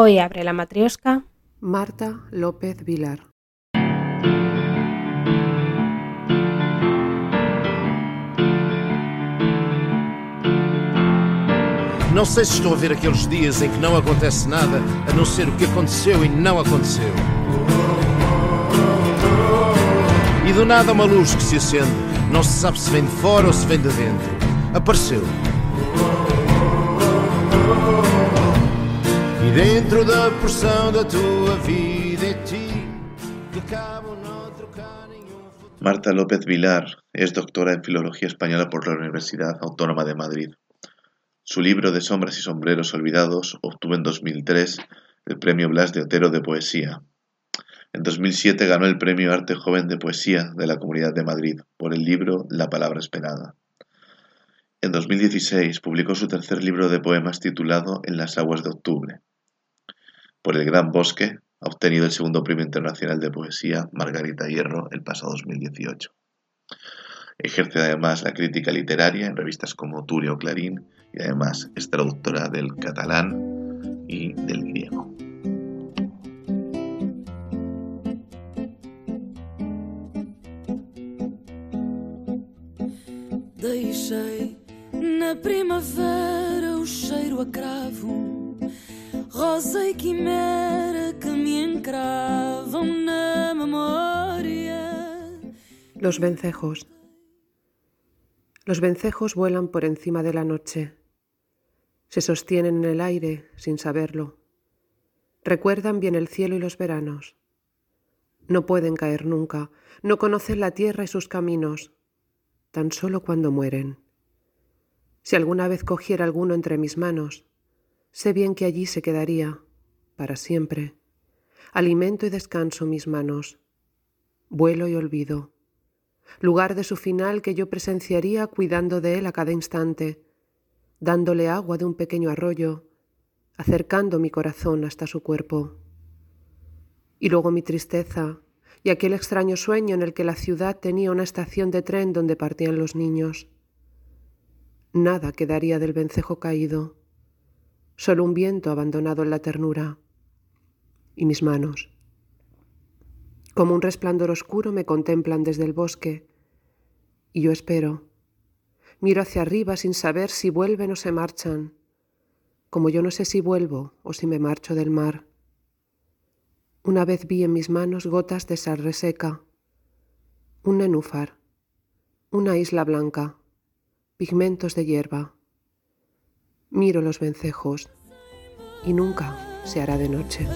Hoy abre la matriosca Marta López Vilar. Não sei se estou a ver aqueles dias em que não acontece nada, a não ser o que aconteceu e não aconteceu. E do nada uma luz que se acende, não se sabe se vem de fora ou se vem de dentro. Apareceu. Futuro. Marta López Vilar es doctora en Filología Española por la Universidad Autónoma de Madrid. Su libro De sombras y sombreros olvidados obtuvo en 2003 el Premio Blas de Otero de Poesía. En 2007 ganó el Premio Arte Joven de Poesía de la Comunidad de Madrid por el libro La Palabra Esperada. En 2016 publicó su tercer libro de poemas titulado En las aguas de octubre. Por el Gran Bosque ha obtenido el segundo Premio Internacional de Poesía Margarita Hierro el pasado 2018. Ejerce además la crítica literaria en revistas como Turio o Clarín y además es traductora del catalán y del griego. Na primavera o cheiro a cravo, quimera que. Los vencejos. Los vencejos vuelan por encima de la noche. Se sostienen en el aire sin saberlo. Recuerdan bien el cielo y los veranos. No pueden caer nunca, no conocen la tierra y sus caminos, tan solo cuando mueren. Si alguna vez cogiera alguno entre mis manos, sé bien que allí se quedaría, para siempre. Alimento y descanso mis manos, vuelo y olvido, lugar de su final que yo presenciaría cuidando de él a cada instante, dándole agua de un pequeño arroyo, acercando mi corazón hasta su cuerpo. Y luego mi tristeza y aquel extraño sueño en el que la ciudad tenía una estación de tren donde partían los niños. Nada quedaría del vencejo caído, solo un viento abandonado en la ternura. Y mis manos. Como un resplandor oscuro me contemplan desde el bosque, y yo espero. Miro hacia arriba sin saber si vuelven o se marchan, como yo no sé si vuelvo o si me marcho del mar. Una vez vi en mis manos gotas de sal reseca, un nenúfar, una isla blanca, pigmentos de hierba. Miro los vencejos y nunca se hará de noche.